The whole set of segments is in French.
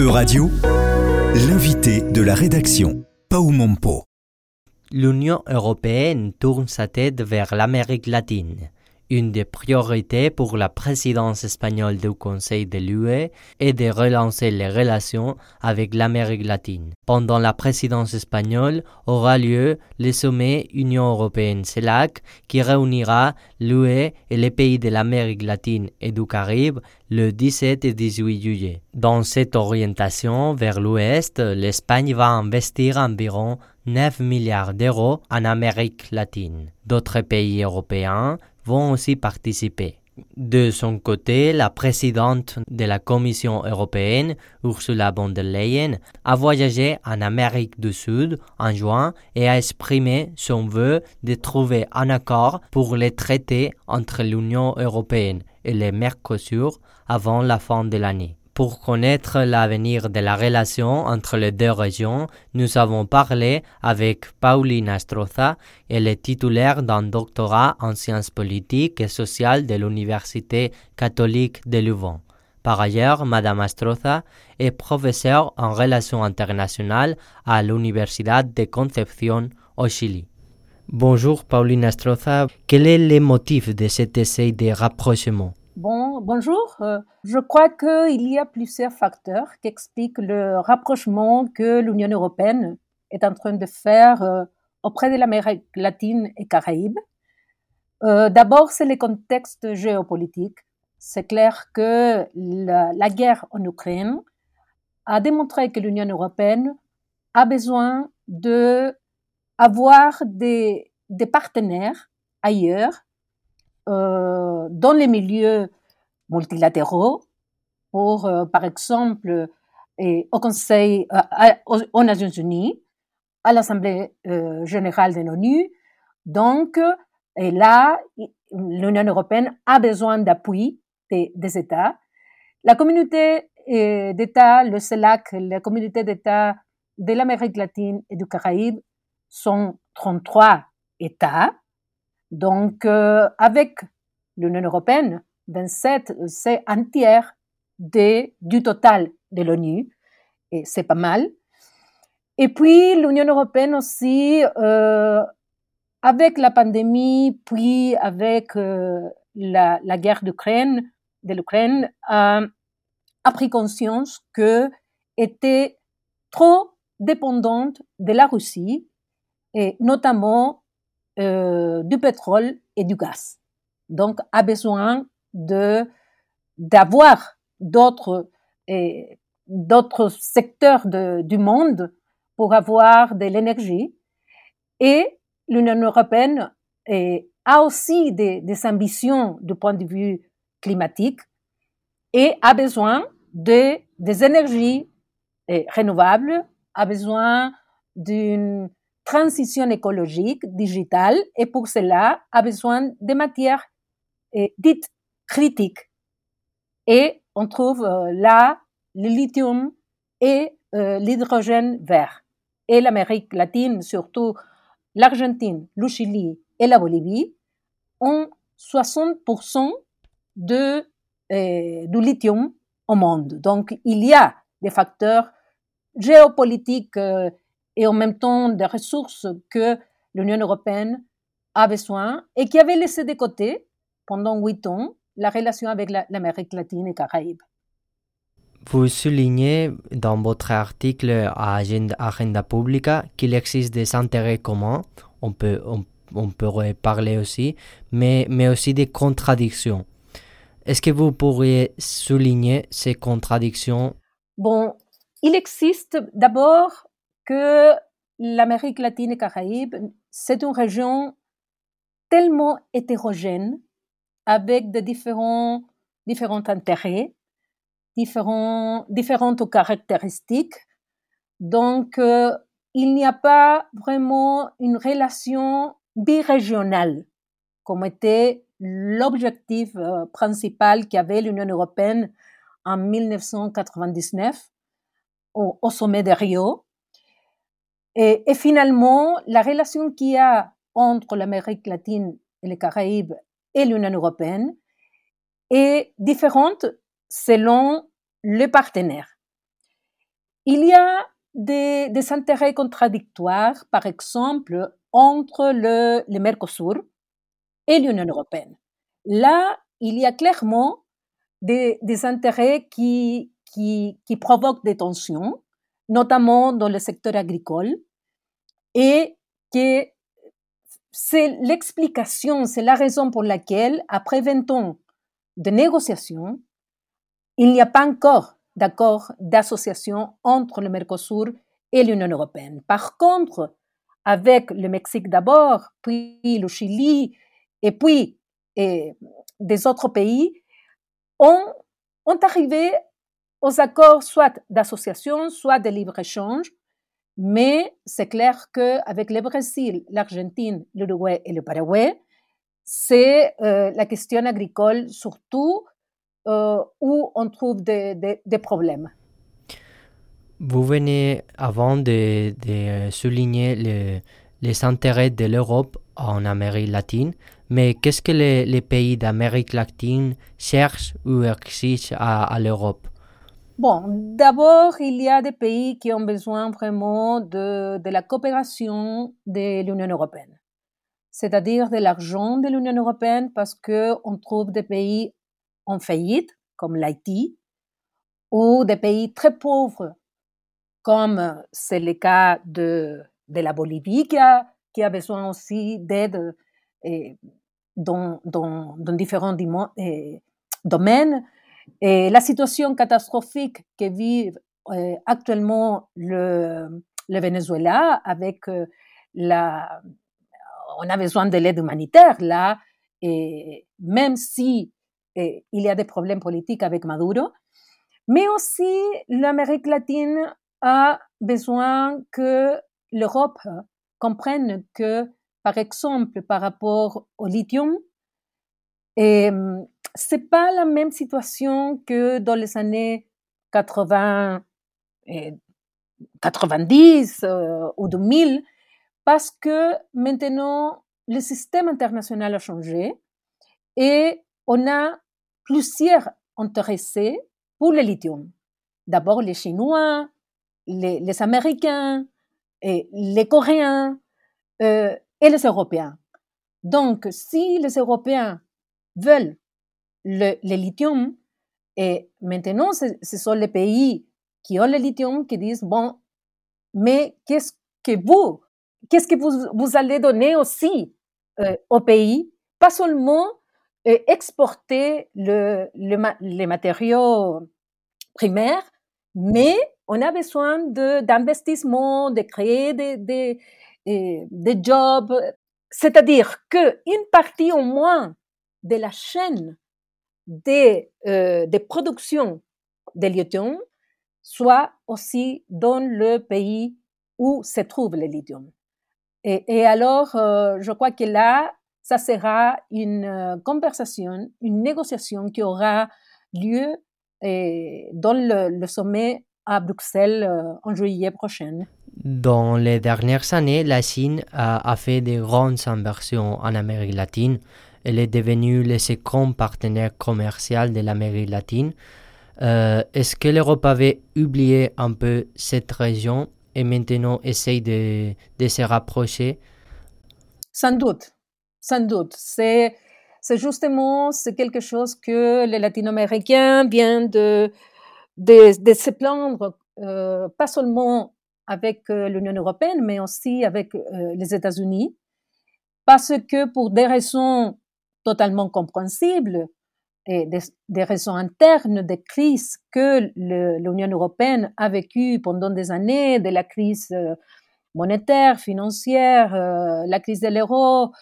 Euradio, l'invité de la rédaction, Pau Mompo. L'Union européenne tourne sa tête vers l'Amérique latine. Une des priorités pour la présidence espagnole du Conseil de l'UE est de relancer les relations avec l'Amérique latine. Pendant la présidence espagnole aura lieu le sommet Union européenne-CELAC qui réunira l'UE et les pays de l'Amérique latine et du Caraïbe le 17 et 18 juillet. Dans cette orientation vers l'Ouest, l'Espagne va investir environ 9 milliards d'euros en Amérique latine. D'autres pays européens aussi participer. De son côté, la présidente de la Commission européenne, Ursula von der Leyen, a voyagé en Amérique du Sud en juin et a exprimé son vœu de trouver un accord pour les traités entre l'Union européenne et le Mercosur avant la fin de l'année. Pour connaître l'avenir de la relation entre les deux régions, nous avons parlé avec Pauline Astroza, elle est titulaire d'un doctorat en sciences politiques et sociales de l'Université catholique de Louvain. Par ailleurs, Madame Astroza est professeure en relations internationales à l'Université de Concepción au Chili. Bonjour Pauline Astroza, quel est le motif de cet essai de rapprochement? Bon, bonjour. Euh, je crois qu'il y a plusieurs facteurs qui expliquent le rapprochement que l'Union européenne est en train de faire euh, auprès de l'Amérique latine et Caraïbes. Euh, D'abord, c'est le contexte géopolitique. C'est clair que la, guerre en Ukraine a démontré que l'Union européenne a besoin de des partenaires ailleurs euh, dans les milieux multilatéraux, euh, par exemple, au Conseil, euh, aux, Nations Unies, à l'Assemblée générale de l'ONU. Donc, là, l'Union européenne a besoin d'appui des, des, États. La communauté d'États, le CELAC, la communauté d'États de l'Amérique latine et du Caraïbe sont 33 États. Donc, euh, avec l'Union européenne, 27, c'est un tiers du total de l'ONU, et c'est pas mal. Et puis, l'Union européenne aussi, euh, avec la pandémie, puis avec euh, la, guerre d'Ukraine, de l'Ukraine, a, a pris conscience que était trop dépendante de la Russie, et notamment euh, du pétrole et du gaz. Donc, a besoin de d'avoir d'autres d'autres secteurs de, du monde pour avoir de l'énergie. Et l'Union européenne a aussi des, des, ambitions du point de vue climatique et a besoin de, des énergies renouvelables, a besoin d'une transition écologique, digitale, et pour cela a besoin de matières eh, dites critiques. Et on trouve euh, là le lithium et euh, l'hydrogène vert. Et l'Amérique latine, surtout l'Argentine, le Chili et la Bolivie, ont 60% de, euh, du lithium au monde. Donc, il y a des facteurs géopolitiques et en même temps des ressources que l'Union européenne a besoin et qui avait laissé de côté pendant huit ans la relation avec l'Amérique latine et Caraïbes. Vous soulignez dans votre article à Agenda, Agenda Publica qu'il existe des intérêts communs, on peut, on, on pourrait parler aussi, mais, mais aussi des contradictions. Est-ce que vous pourriez souligner ces contradictions? Bon, il existe d'abord que l'Amérique latine et Caraïbes, c'est une région tellement hétérogène, avec de différents, différents intérêts, différents, différentes caractéristiques. Donc, euh, il n'y a pas vraiment une relation birégionale, comme était l'objectif euh, principal qu'avait l'Union européenne en 1999 au, au sommet de Rio. Et, et finalement, la relation qu'il y a entre l'Amérique latine et les Caraïbes et l'Union européenne est différente selon le partenaire. il y a des, intérêts contradictoires, par exemple, entre le, Mercosur et l'Union européenne. Là, il y a clairement des, intérêts qui, provoquent des tensions, notamment dans le secteur agricole, et que c'est l'explication, c'est la raison pour laquelle, après 20 ans de négociations, il n'y a pas encore d'accord d'association entre le Mercosur et l'Union européenne. Par contre, avec le Mexique d'abord, puis le Chili, et puis et des autres pays, ont, ont arrivé aux accords soit d'association, soit de libre-échange, mais c'est clair qu'avec le Brésil, l'Argentine, l'Uruguay et le Paraguay, c'est euh, la question agricole surtout euh, où on trouve des, problèmes. Vous venez avant de, souligner les intérêts de l'Europe en Amérique latine, mais qu'est-ce que les, pays d'Amérique latine cherchent ou exigent à l'Europe? Bon, d'abord, il y a des pays qui ont besoin vraiment de, de la coopération de l'Union européenne, c'est-à-dire de l'argent de l'Union européenne parce qu'on trouve des pays en faillite, comme l'Haïti, ou des pays très pauvres, comme c'est le cas de, de la Bolivie, qui a, qui a besoin aussi d'aide dans, dans, dans, différents domaines. Et la situation catastrophique que vit euh, actuellement le, Venezuela avec euh, la... On a besoin de l'aide humanitaire là, et même si il y a des problèmes politiques avec Maduro, mais aussi l'Amérique latine a besoin que l'Europe comprenne que, par exemple, par rapport au lithium, c'est pas la même situation que dans les années 80, et 90 euh, ou 2000, parce que maintenant le système international a changé et on a plusieurs intéressés pour le lithium. D'abord les Chinois, les, Américains, les Coréens euh, et les Européens. Donc, si les Européens veulent le, lithium. Et maintenant, ce, sont les pays qui ont le lithium qui disent, bon, mais qu'est-ce que vous, qu'est-ce que vous, vous allez donner aussi au pays Pas seulement euh, exporter le, les matériaux primaires, mais on a besoin d'investissement, de, créer des, des, des jobs. C'est-à-dire qu'une partie au moins de la chaîne des, euh, des productions de lithium soit aussi dans le pays où se trouve le lithium. Et, alors, euh, je crois que là, ça sera une euh, conversation, une négociation qui aura lieu dans le, sommet à Bruxelles en juillet prochain. Dans les dernières années, la Chine a, a fait de grandes inversions en Amérique latine elle est devenue le second partenaire commercial de l'Amérique latine. Euh, est-ce que l'Europe avait oublié un peu cette région et maintenant essaye de, de se rapprocher? Sans doute, sans doute. C'est, justement quelque chose que les latino-américains viennent de, de, de se plaindre, euh, pas seulement avec euh, l'Union européenne, mais aussi avec les États-Unis, parce que pour des raisons totalement compréhensible et des, raisons internes des crises que l'Union européenne a vécues pendant des années, de la crise euh, monétaire, financière, euh, la crise de l'euro,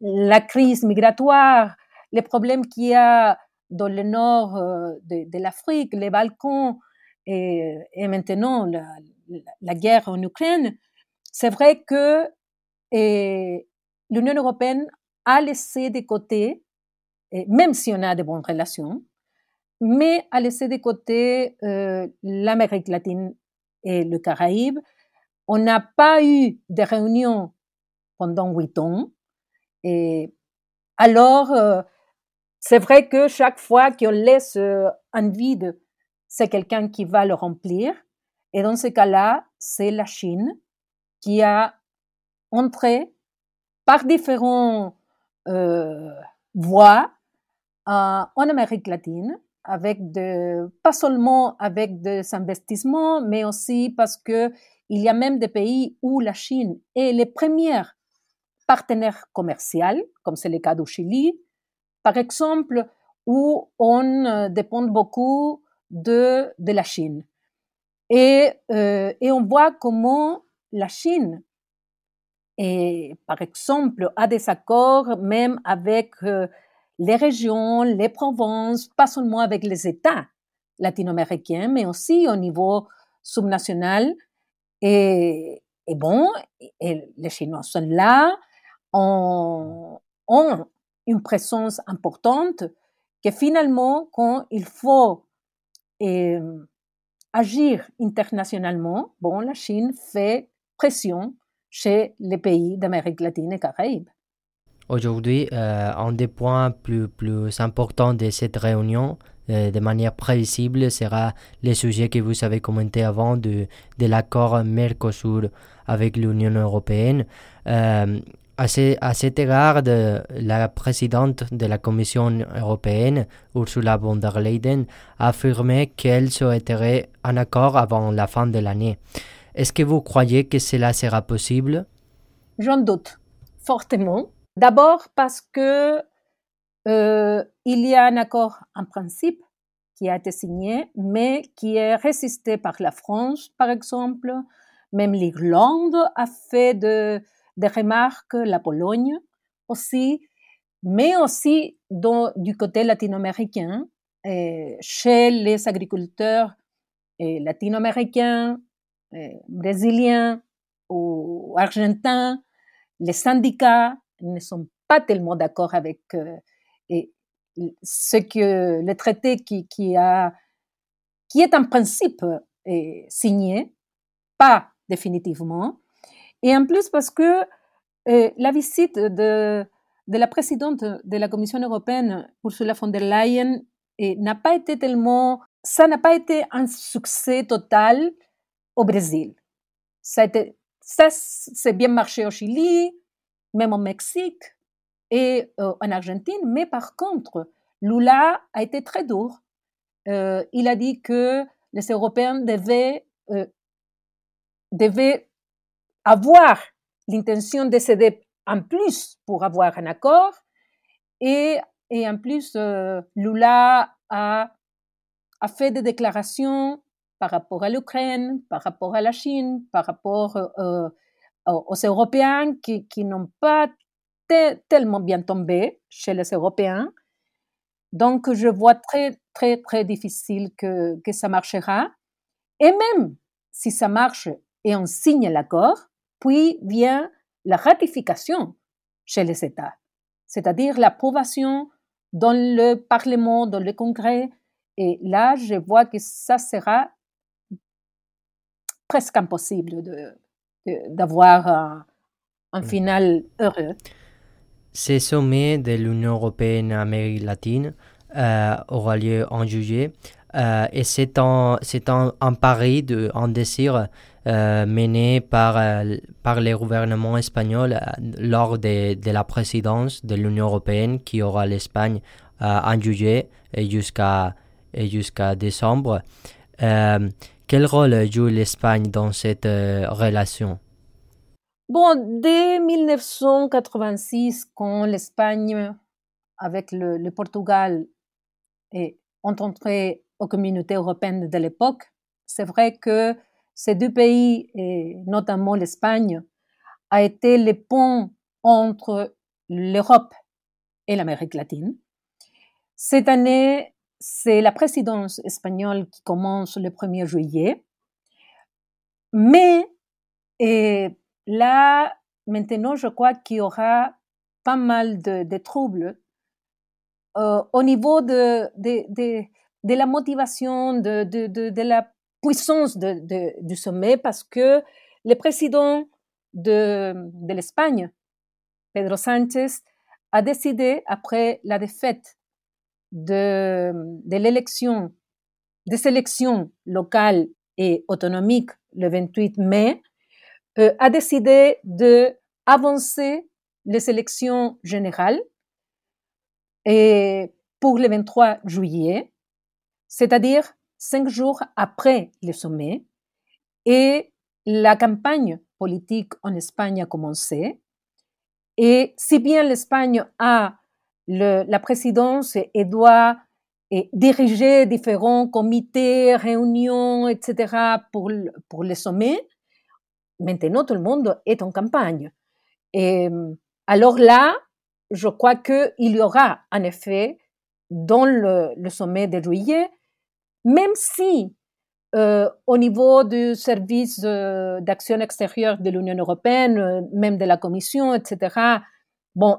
la crise migratoire, les problèmes qu'il y a dans le nord euh, de, l'Afrique, les Balkans et, et maintenant la, la, guerre en Ukraine, c'est vrai que l'Union européenne à laisser de côté, même si on a de bonnes relations, mais à laisser de côté euh, l'Amérique latine et le Caraïbe. On n'a pas eu de réunions pendant huit ans. Et alors, euh, c'est vrai que chaque fois qu'on laisse euh, un vide, c'est quelqu'un qui va le remplir. Et dans ce cas-là, c'est la Chine qui a entré par différentes euh, voies en Amérique latine, avec de, pas seulement avec des investissements, mais aussi parce que il y a même des pays où la Chine est le premier partenaire commercial, comme c'est le cas du Chili, par exemple, où on euh, dépend beaucoup de, de la Chine. Et, euh, et on voit comment la Chine, et, par exemple, a des accords même avec euh, les régions, les provinces, pas seulement avec les États latino-américains, mais aussi au niveau subnational. Et, bon, les Chinois sont là, ont, ont une présence importante que finalement, quand il faut euh, agir internationalement, bon, la Chine fait pression chez les pays d'Amérique latine et Caraïbes. Aujourd'hui, euh, un des points plus, plus importants de cette réunion, euh, de manière prévisible, sera le sujet que vous avez commenté avant de, de l'accord Mercosur avec l'Union européenne. Euh, à, à, cet égard, la présidente de la Commission européenne, Ursula von der Leyen, a affirmé qu'elle souhaiterait un accord avant la fin de l'année. Est-ce que vous croyez que cela sera possible? J'en doute fortement. D'abord parce que euh, il y a un accord en principe qui a été signé, mais qui est résisté par la France, par exemple. Même l'Irlande a fait de, des remarques, la Pologne aussi, mais aussi du côté latino-américain, chez les agriculteurs latino-américains, brésiliens ou argentins, les syndicats ne sont pas tellement d'accord avec et ce que le traité qui, qui, est en principe signé, pas définitivement, et en plus, parce que euh, la visite de, la présidente de la Commission européenne, Ursula von der Leyen, n'a pas été tellement, ça n'a pas été un succès total au Brésil. Ça, été, ça c'est bien marché au Chili, même au Mexique et euh, en Argentine, mais par contre, Lula a été très dur. Euh, il a dit que les Européens devaient, euh, devaient avoir l'intention de céder en plus pour avoir un accord. Et, en plus, Lula a fait des déclarations par rapport à l'Ukraine, par rapport à la Chine, par rapport euh, aux Européens qui, qui n'ont pas tellement bien tombé chez les Européens. Donc, je vois très, très, très difficile que, que ça marchera. Et même si ça marche et on signe l'accord, puis vient la ratification chez les États, c'est-à-dire l'approbation dans le Parlement, dans le Congrès. Et là, je vois que ça sera presque impossible d'avoir de, un, un, mm. final heureux. Ces sommets de l'Union européenne Amérique latine euh, aura lieu en juillet. Euh, et c'est un, un, un, pari, de, un désir euh, mené par, euh, par les gouvernements espagnols lors de, de, la présidence de l'Union européenne qui aura l'Espagne en juillet et jusqu'à jusqu'à décembre. Quel rôle joue l'Espagne dans cette relation? Bon, dès 1986, quand l'Espagne, avec le, le Portugal, est entré aux communautés européennes de l'époque, c'est vrai que ces deux pays, et notamment l'Espagne, a été le pont entre l'Europe et l'Amérique latine. Cette année, c'est la présidence espagnole qui commence le 1er juillet. Mais et là, maintenant, je crois qu'il y aura pas mal de, troubles euh, au niveau de, de, de, la motivation, de, la puissance du sommet parce que le président de, de l'Espagne, Pedro Sánchez, a décidé, après la défaite de, de l'élection, des élections locales et autonomique le 28 mai, euh, a décidé de avancer les élections générales et pour le 23 juillet, c'est-à-dire cinq jours après le sommet, et la campagne politique en Espagne a commencé. Et si bien l'Espagne a la présidence doit diriger différents comités, réunions, etc. pour, pour le sommet, maintenant tout le monde est en campagne. Et alors là, je crois qu'il y aura en effet dans le, le sommet de juillet, même si euh, au niveau du service euh, d'action extérieure de l'Union européenne, euh, même de la Commission, etc., bon,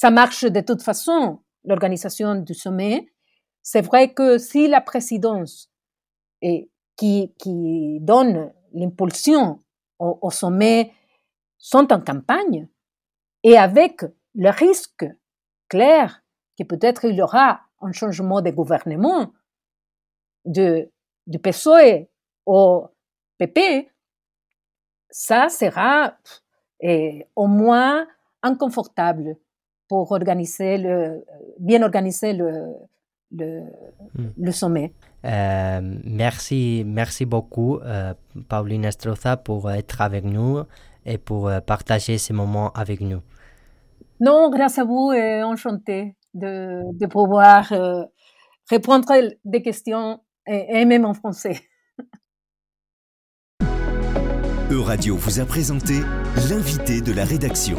ça marche de toute façon, l'organisation du sommet. C'est vrai que si la présidence et qui, qui donne l'impulsion au, sommet sont en campagne et avec le risque clair que peut-être il y aura un changement de gouvernement de du PSOE au PP, ça sera au moins inconfortable pour organiser le, bien organiser le, le, hmm. sommet. Euh, merci, merci beaucoup, euh, Pauline Estroza, pour être avec nous et pour euh, partager ces moments avec nous. Non, grâce à vous et enchanté de, de pouvoir répondre des questions et, même en français. Euradio vous a présenté l'invité de la rédaction.